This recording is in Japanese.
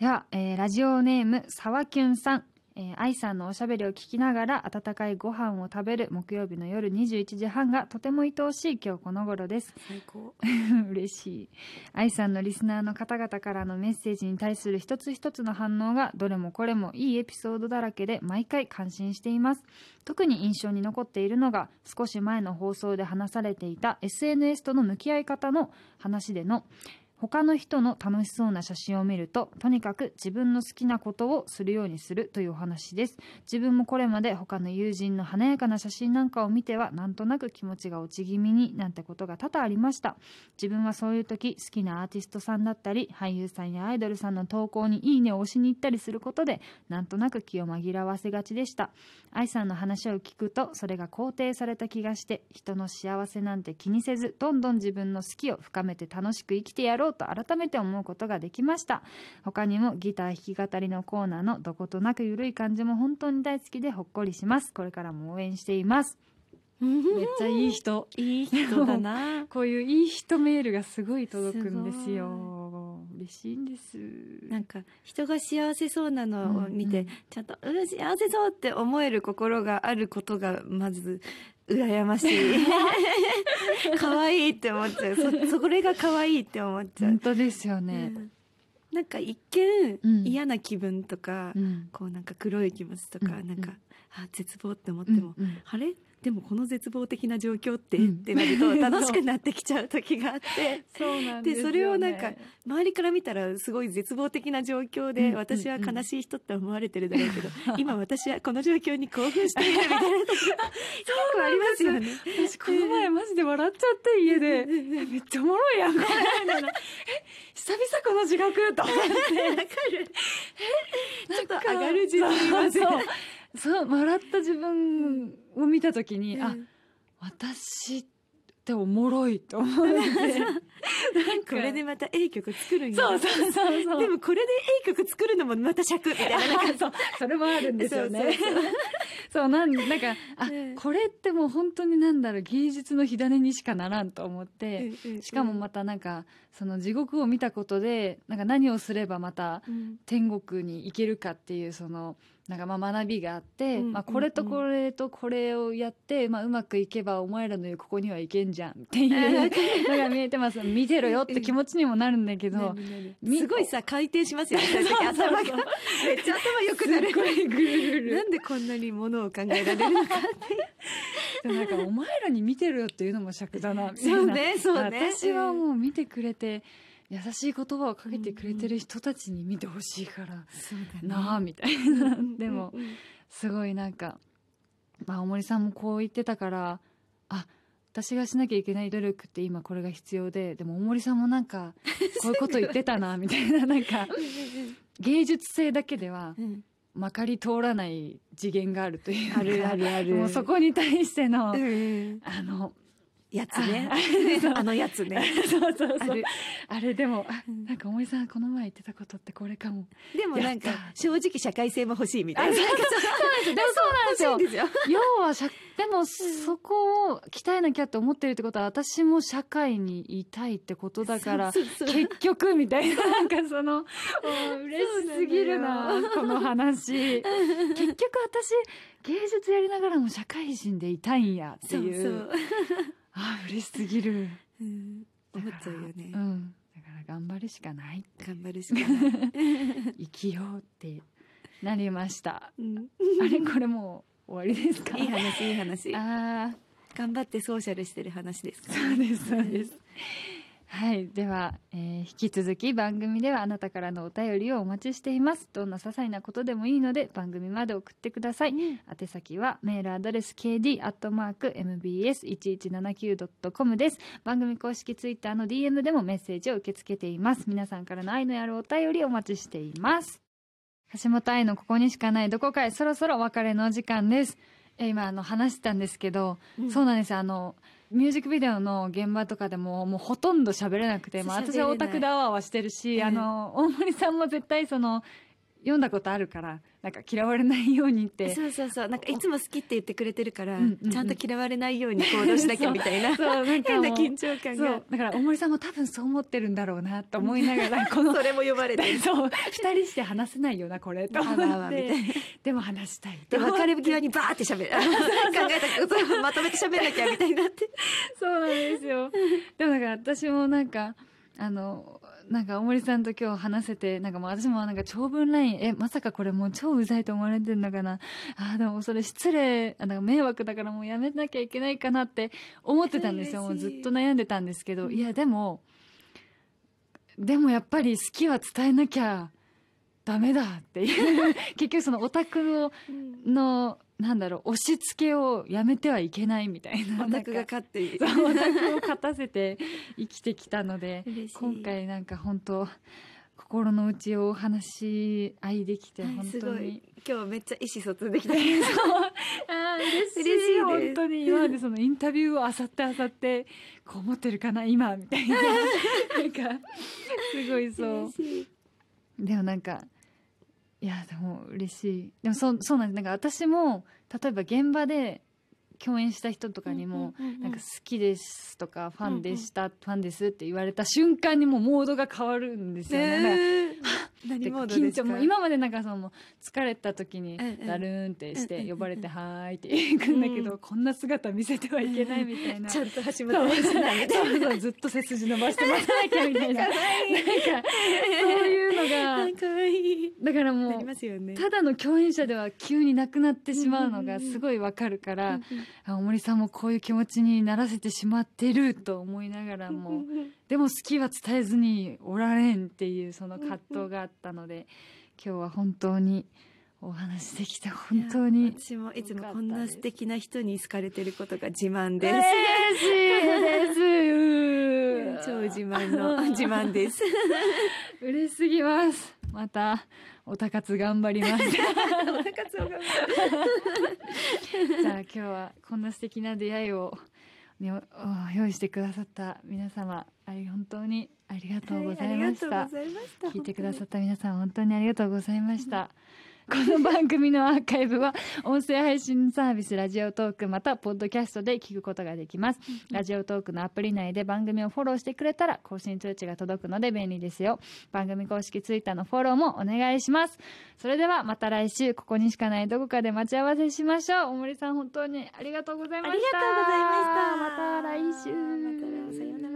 では、えーラジオネームさわきゅんさん。えー愛さんのおしゃべりを聞きながら温かいご飯を食べる木曜日の夜21時半がとても愛おしい今日この頃です。最高。嬉しい。愛さんのリスナーの方々からのメッセージに対する一つ一つの反応がどれもこれもいいエピソードだらけで毎回感心しています。特に印象に残っているのが少し前の放送で話されていた SNS との向き合い方の話での他の人の楽しそうな写真を見るととにかく自分の好きなことをするようにするというお話です。自分もこれまで他の友人の華やかな写真なんかを見てはなんとなく気持ちが落ち気味になんてことが多々ありました。自分はそういう時好きなアーティストさんだったり俳優さんやアイドルさんの投稿にいいねを押しに行ったりすることでなんとなく気を紛らわせがちでした。愛さんの話を聞くとそれが肯定された気がして人の幸せなんて気にせずどんどん自分の好きを深めて楽しく生きてやろう。と改めて思うことができました。他にもギター弾き語りのコーナーのどことなく緩い感じも本当に大好きでほっこりします。これからも応援しています。めっちゃいい人。いい人だな。こういういい人メールがすごい届くんですよ。嬉しいんです。なんか人が幸せそうなのを見て、うんうん。ちゃんとうん幸せそうって思える心があることがまず羨ましい。可愛いって思っちゃう。そそこれが可愛いって思っちゃう。本、当ですよね、うん。なんか一見、うん。嫌な気分とか、うん。こうなんか黒い気持ちとか、うん。なんかあ絶望って思っても、うんうん。あれ？でもこの絶望的な状況って、うん。ってなると楽しくなってきちゃう時があって。そでね。れをなんか周りから見たらすごい絶望的な状況で、うん。私は悲しい人って思われてるだろうけど、今私はこの状況に興奮しているみたいな時が結構ありますよね。私この前マジで笑っちゃって家でえめっちゃおもろいやんこれ。みたいなえ久々この自覚と思って。わかる。ちょっと上がる自分いません。そうそう笑った自分を見た時に、あうん。私っておもろいと思って。なんかこれでまた A 曲作るんや。そうそうそうそう。でもこれで A 曲作るのもまた尺みたいな。なんかそうそれもあるんですよね。そうそうそう。なんなんかあ、うん。これってもう本当になんだろう芸術の火種にしかならんと思って、しかもまたなんかその地獄を見たことでなんか何をすればまたうん。天国に行けるかっていうそのなんかまあ学びがあって、うんまあ、これとこれとこれをやって、まあ、うまくいけばお前らの言うここには行けんじゃんっていう のが見えてます。見てろよって気持ちにもなるんだけど、すごいさ回転しますよね。頭が。めっちゃ頭良くなる。ぐるぐる。なんでこんなにものを考えられるのかでもなんかお前らに見てるよっていうのも尺だなみたいな。そうねそうね。私はもう見てくれて優しい言葉をかけてくれてる人たちに見てほしいから、なあみたいな。でもすごいなんか、まあ、大森さんもこう言ってたからあ私がしなきゃいけない努力って今これが必要ででも大森さんもなんか こういうこと言ってたなみたいな。なんか芸術性だけではまかり通らない次元があるというかあるあるある。もうそこに対しての、うん。あのやつね。あのやつね。そうそうそう。あれでもあうん。なんか大森さんこの前言ってたことってこれかも。でもなんか正直社会性も欲しいみたいな。あそうなんですよ。欲しいんですよ。要はでもそこを鍛えなきゃって思ってるってことは私も社会にいたいってことだからそうそうそう。結局みたいななんかその嬉しすぎるなこの話。結局私芸術やりながらも社会人でいたいんやってそう。いうそうあ嬉しすぎる。うん。思っちゃうよね。うん。だから頑張るしかない。頑張るしかない。生きようってなりました。うん。あれこれもう終わりですか？いい話いい話。ああ頑張ってソーシャルしてる話ですそうですそうです。はい、では、えー引き続き番組ではあなたからのお便りをお待ちしています。どんな些細なことでもいいので番組まで送ってください。宛先はメールアドレス kd アットマーク mbs 一一七九ドットコムです。番組公式ツイッターの DM でもメッセージを受け付けています。皆さんからの愛のあるお便りお待ちしています。橋本愛のここにしかないどこかへそろそろお別れのお時間です。えー今あの話したんですけど、うんそうなんですよあのミュージックビデオの現場とかでももうほとんど喋れなくて、まあ、私はオタクであわあわしてるし、うんあの 大森さんも絶対その読んだことあるからなんか嫌われないようにって。そうそうそう。なんかいつも好きって言ってくれてるから、うんうんうん。ちゃんと嫌われないように行動しなきゃみたいな。そう。なんか変な緊張感が。だから大森さんも多分そう思ってるんだろうなと思いながらこのそれも呼ばれてる。そう。二人して話せないよなこれと思って、でも話したいで別れ際にバーって喋る。考えたことをまとめて喋んなきゃみたいになってそう。なんですよでもだから私もなんかあのなんか大森さんと今日話せてなんかもう私もなんか長文ラインえまさかこれもう超うざいと思われてるのかな。あーでもそれ失礼。あなんか迷惑だからもうやめなきゃいけないかなって思ってたんですよ。もうずっと悩んでたんですけど。いやでもでもやっぱり好きは伝えなきゃダメだっていう。結局そのオタクをのなんだろう押し付けをやめてはいけないみたいな。オタクが勝ってオタクを勝たせて生きてきたので 今回なんか本当心の内をお話し合いできてはい本当に。すごい。今日めっちゃ意思疎通できた。あー嬉しい。嬉しいです。本当に今までそのインタビューをあさってあさってこう思ってるかな今みたいな。なんかすごいそう。でもなんかいやでも嬉しい。でもそうそうなんです。なんか私も例えば現場で共演した人とかにも、なんか好きですとかファンでした、ファンですって言われた瞬間にもうモードが変わるんですよね。何モードですか？緊張もう今までなんかその疲れた時にうんうんダルーンってして呼ばれて「はーい」って行くんだけど、うん。こんな姿見せてはいけないみたいな。ちゃんと橋そう本選手なんみたいそうそうずっと背筋伸ばして待たなきゃみたいななんかそういうのがだからなもうね。ただの共演者では急になくなってしまうのがすごいわかるから、あ大森さん。もこういう気持ちにならせてしまってると思いながらも、でも好きは伝えずにおられんっていうその葛藤があったので、今日は本当にお話できて本当に私もいつもこんな素敵な人に好かれてることが自慢です、嬉しいです。超自慢の自慢です。嬉しすぎますまたおたかつ頑張ります。じゃ あ今日はこんな素敵な出会いを、用意してくださった皆様あり本当にありがとうございました、ありがとうございました聞いてくださった皆さん本当にありがとうございました。この番組のアーカイブは音声配信サービスラジオトークまたポッドキャストで聞くことができます。ラジオトークのアプリ内で番組をフォローしてくれたら更新通知が届くので便利ですよ。番組公式ツイッターのフォローもお願いします。それではまた来週ここにしかないどこかで待ち合わせしましょう。大森さん本当にありがとうございました。ありがとうございましたまた来週。またさようなら